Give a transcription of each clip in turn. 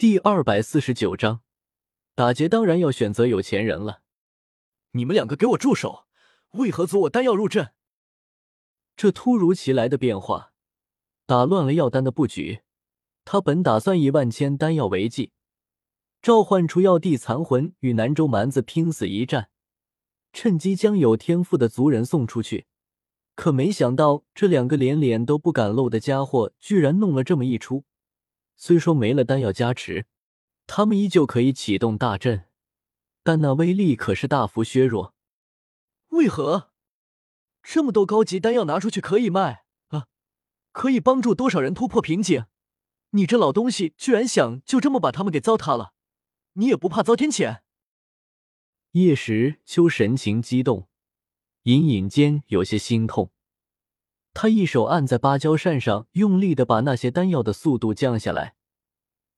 第二百四十九章，打劫当然要选择有钱人了。你们两个给我住手！为何阻我丹药入阵？这突如其来的变化，打乱了药丹的布局。他本打算以万千丹药为计，召唤出药帝残魂与南州蛮子拼死一战，趁机将有天赋的族人送出去。可没想到，这两个连脸都不敢露的家伙，居然弄了这么一出。虽说没了丹药加持，他们依旧可以启动大阵，但那威力可是大幅削弱。为何这么多高级丹药拿出去可以卖啊？可以帮助多少人突破瓶颈？你这老东西居然想就这么把他们给糟蹋了？你也不怕遭天谴？叶时秋神情激动，隐隐间有些心痛。他一手按在芭蕉扇上，用力的把那些丹药的速度降下来，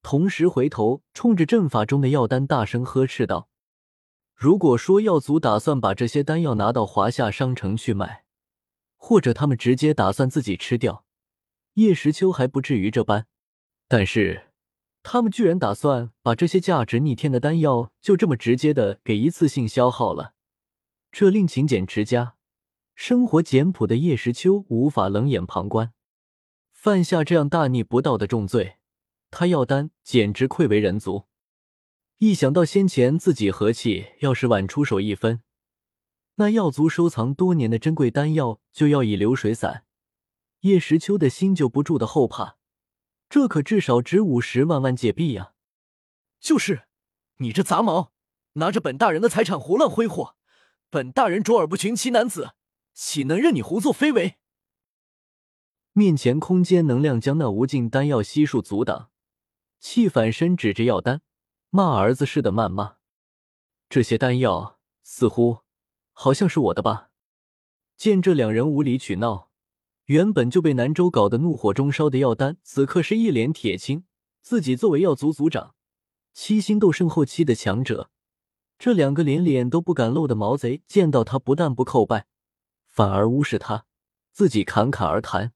同时回头冲着阵法中的药丹大声呵斥道：“如果说药族打算把这些丹药拿到华夏商城去卖，或者他们直接打算自己吃掉，叶时秋还不至于这般。但是他们居然打算把这些价值逆天的丹药就这么直接的给一次性消耗了，这令勤俭持家。”生活简朴的叶时秋无法冷眼旁观，犯下这样大逆不道的重罪，他药丹简直愧为人族。一想到先前自己和气要是晚出手一分，那药族收藏多年的珍贵丹药就要以流水散，叶时秋的心就不住的后怕。这可至少值五十万万界币呀！就是，你这杂毛，拿着本大人的财产胡乱挥霍，本大人卓尔不群其男子。岂能任你胡作非为？面前空间能量将那无尽丹药悉数阻挡，气反身指着药丹，骂儿子似的谩骂：“这些丹药似乎好像是我的吧？”见这两人无理取闹，原本就被南州搞得怒火中烧的药丹，此刻是一脸铁青。自己作为药族族长，七星斗圣后期的强者，这两个连脸都不敢露的毛贼，见到他不但不叩拜。反而无视他，自己侃侃而谈。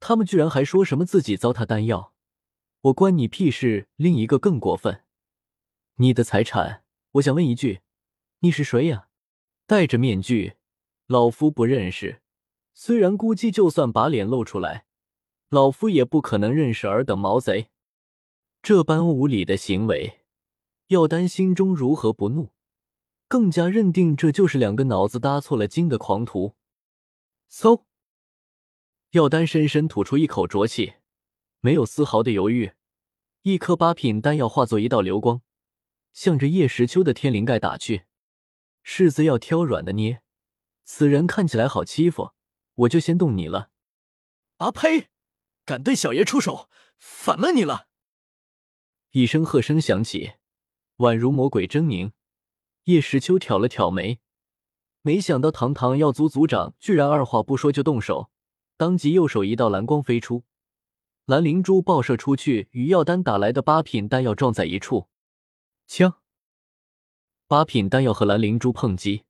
他们居然还说什么自己糟蹋丹药，我关你屁事！另一个更过分，你的财产，我想问一句，你是谁呀？戴着面具，老夫不认识。虽然估计就算把脸露出来，老夫也不可能认识尔等毛贼。这般无礼的行为，药丹心中如何不怒？更加认定这就是两个脑子搭错了筋的狂徒。嗖，药丹深深吐出一口浊气，没有丝毫的犹豫，一颗八品丹药化作一道流光，向着叶时秋的天灵盖打去。柿子要挑软的捏，此人看起来好欺负，我就先动你了。啊呸！敢对小爷出手，反了你了！一声喝声响起，宛如魔鬼狰狞。叶时秋挑了挑眉，没想到堂堂药族族长居然二话不说就动手，当即右手一道蓝光飞出，蓝灵珠爆射出去，与药丹打来的八品丹药撞在一处，枪！八品丹药和蓝灵珠碰击，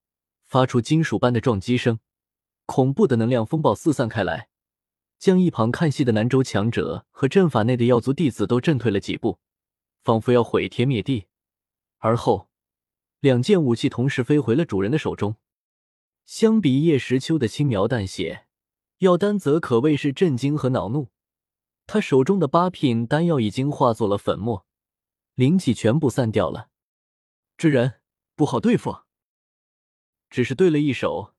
发出金属般的撞击声，恐怖的能量风暴四散开来，将一旁看戏的南州强者和阵法内的药族弟子都震退了几步，仿佛要毁天灭地，而后。两件武器同时飞回了主人的手中。相比叶时秋的轻描淡写，药丹则可谓是震惊和恼怒。他手中的八品丹药已经化作了粉末，灵气全部散掉了。这人不好对付。只是对了一手，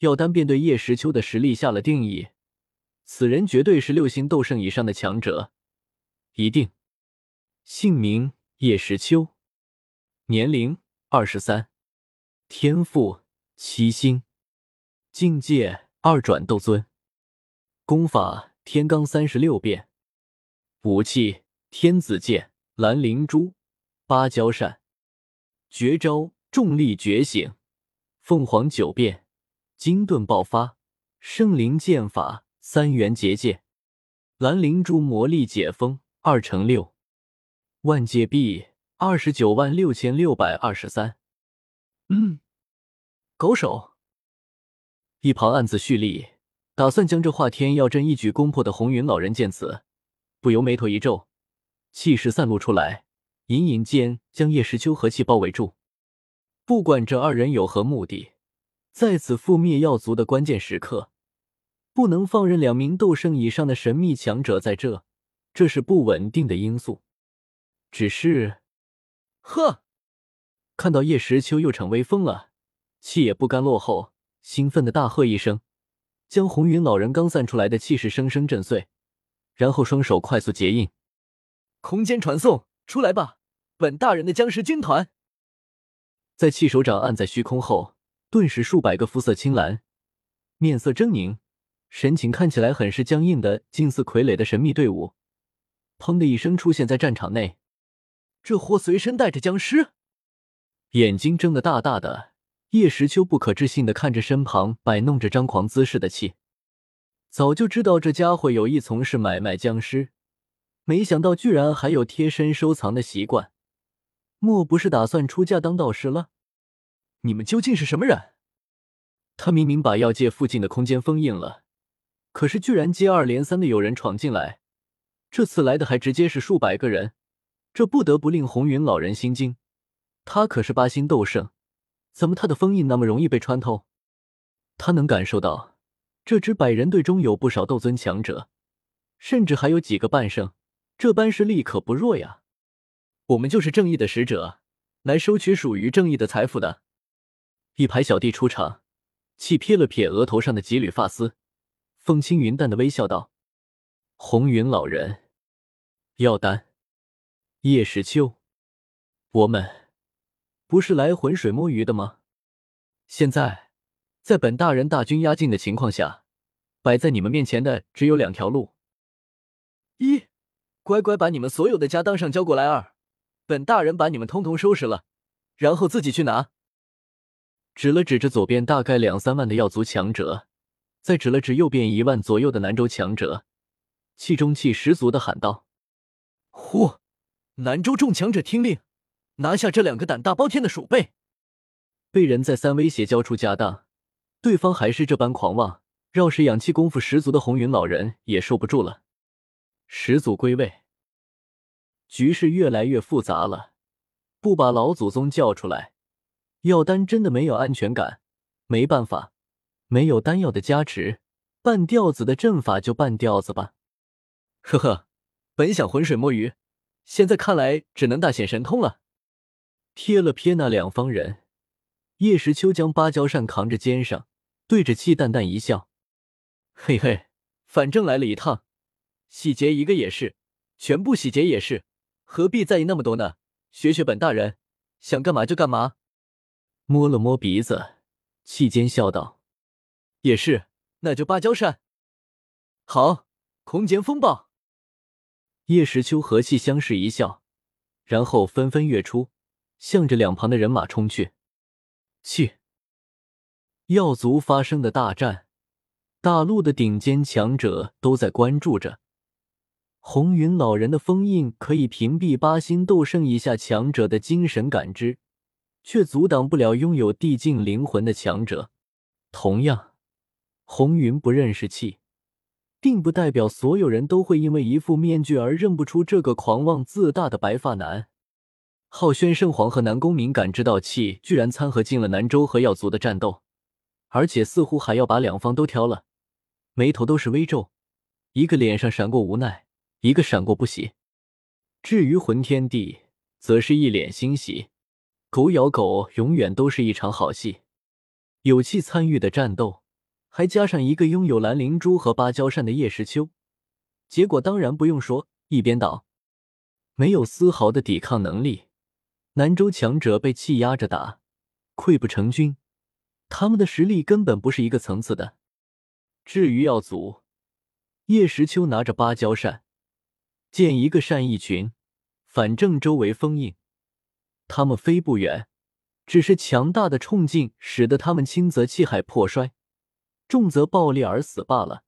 药丹便对叶时秋的实力下了定义：此人绝对是六星斗圣以上的强者，一定。姓名：叶时秋，年龄。二十三，天赋七星，境界二转斗尊，功法天罡三十六变，武器天子剑、蓝灵珠、芭蕉扇，绝招重力觉醒、凤凰九变、金盾爆发、圣灵剑法、三元结界、蓝灵珠魔力解封二乘六，万界币。二十九万六千六百二十三，嗯，狗手。一旁暗自蓄力，打算将这化天药阵一举攻破的红云老人见此，不由眉头一皱，气势散露出来，隐隐间将叶时秋和气包围住。不管这二人有何目的，在此覆灭药族的关键时刻，不能放任两名斗圣以上的神秘强者在这，这是不稳定的因素。只是，呵，看到叶时秋又逞威风了，气也不甘落后，兴奋的大喝一声，将红云老人刚散出来的气势生生震碎，然后双手快速结印，空间传送出来吧，本大人的僵尸军团。在气手掌按在虚空后，顿时数百个肤色青蓝、面色狰狞、神情看起来很是僵硬的近似傀儡的神秘队伍，砰的一声出现在战场内。这货随身带着僵尸，眼睛睁得大大的。叶时秋不可置信的看着身旁摆弄着张狂姿势的气，早就知道这家伙有意从事买卖僵尸，没想到居然还有贴身收藏的习惯。莫不是打算出家当道士了？你们究竟是什么人？他明明把药界附近的空间封印了，可是居然接二连三的有人闯进来，这次来的还直接是数百个人，这不得不令红云老人心惊。他可是八星斗圣，怎么他的封印那么容易被穿透？他能感受到这支百人队中有不少斗尊强者，甚至还有几个半圣，这般实力可不弱呀。我们就是正义的使者，来收取属于正义的财富的。一排小弟出场，气撇了撇额头上的几缕发丝，风轻云淡的微笑道：“红云老人，药丹，叶时秋，我们不是来浑水摸鱼的吗？现在，在本大人大军压境的情况下，摆在你们面前的只有两条路：一，乖乖把你们所有的家当上交过来；二。”本大人把你们通通收拾了，然后自己去拿。指了指着左边大概两三万的药族强者，再指了指右边一万左右的南州强者，气中气十足的喊道：“嚯！南州众强者听令，拿下这两个胆大包天的鼠辈！”被人再三威胁交出家当，对方还是这般狂妄，绕是养气功夫十足的红云老人也受不住了。始祖归位。局势越来越复杂了，不把老祖宗叫出来，药丹真的没有安全感。没办法，没有丹药的加持，半吊子的阵法就半吊子吧。呵呵，本想浑水摸鱼，现在看来只能大显神通了。瞥了瞥那两方人，叶时秋将芭蕉扇扛着肩上，对着气淡淡一笑：“嘿嘿，反正来了一趟，洗劫一个也是，全部洗劫也是。”何必在意那么多呢？学学本大人，想干嘛就干嘛。摸了摸鼻子，气间笑道：“也是，那就芭蕉扇。”好，空间风暴。叶时秋和气相视一笑，然后纷纷跃出，向着两旁的人马冲去。去！药族发生的大战，大陆的顶尖强者都在关注着。红云老人的封印可以屏蔽八星斗圣以下强者的精神感知，却阻挡不了拥有地境灵魂的强者。同样，红云不认识气，并不代表所有人都会因为一副面具而认不出这个狂妄自大的白发男。浩轩圣皇和南宫明感知到气居然掺和进了南州和药族的战斗，而且似乎还要把两方都挑了，眉头都是微皱，一个脸上闪过无奈。一个闪过不喜，至于魂天帝，则是一脸欣喜。狗咬狗，永远都是一场好戏。有气参与的战斗，还加上一个拥有蓝灵珠和芭蕉扇的叶时秋，结果当然不用说，一边倒，没有丝毫的抵抗能力。南州强者被气压着打，溃不成军，他们的实力根本不是一个层次的。至于药族，叶时秋拿着芭蕉扇。见一个扇一群，反正周围封印，他们飞不远，只是强大的冲劲使得他们轻则气海破摔，重则爆裂而死罢了。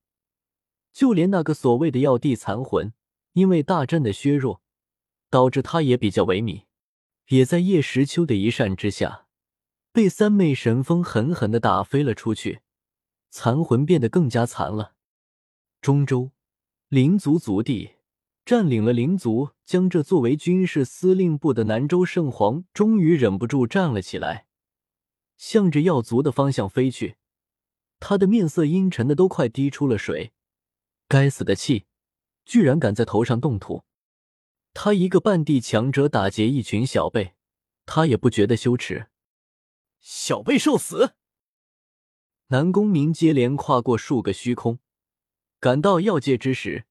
就连那个所谓的药帝残魂，因为大阵的削弱，导致他也比较萎靡，也在叶时秋的一扇之下，被三昧神风狠狠的打飞了出去，残魂变得更加残了。中州灵族族地。占领了灵族，将这作为军事司令部的南州圣皇终于忍不住站了起来，向着药族的方向飞去。他的面色阴沉的都快滴出了水。该死的气，居然敢在头上动土！他一个半地强者打劫一群小辈，他也不觉得羞耻。小辈受死！南宫明接连跨过数个虚空，赶到药界之时，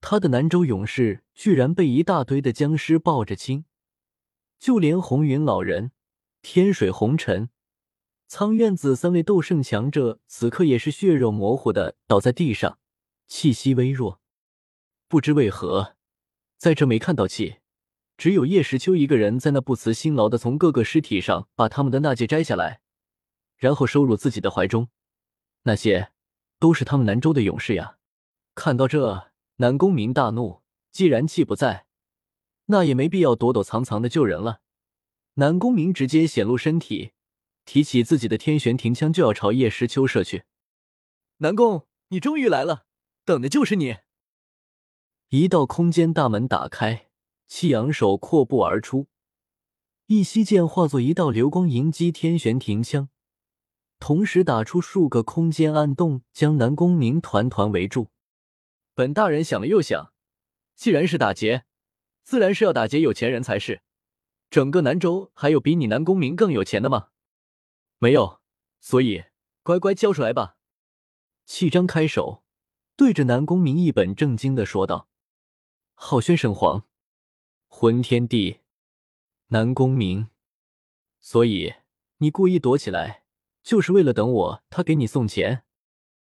他的南州勇士居然被一大堆的僵尸抱着亲，就连红云老人、天水红尘、苍院子三位斗圣强者，此刻也是血肉模糊的倒在地上，气息微弱。不知为何，在这没看到气，只有叶时秋一个人在那不辞辛劳的从各个尸体上把他们的纳戒摘下来。然后收入自己的怀中，那些都是他们南州的勇士呀！看到这，南宫明大怒。既然气不在，那也没必要躲躲藏藏的救人了。南宫明直接显露身体，提起自己的天玄庭枪就要朝叶时秋射去。南宫，你终于来了，等的就是你！一道空间大门打开，气扬手阔步而出，一息剑化作一道流光迎击天玄庭枪。同时打出数个空间暗洞，将南宫明团团围住。本大人想了又想，既然是打劫，自然是要打劫有钱人才是。整个南州还有比你南宫明更有钱的吗？没有，所以乖乖交出来吧。气张开手，对着南宫明一本正经的说道：“浩轩圣皇，魂天帝，南宫明，所以你故意躲起来。”就是为了等我，他给你送钱。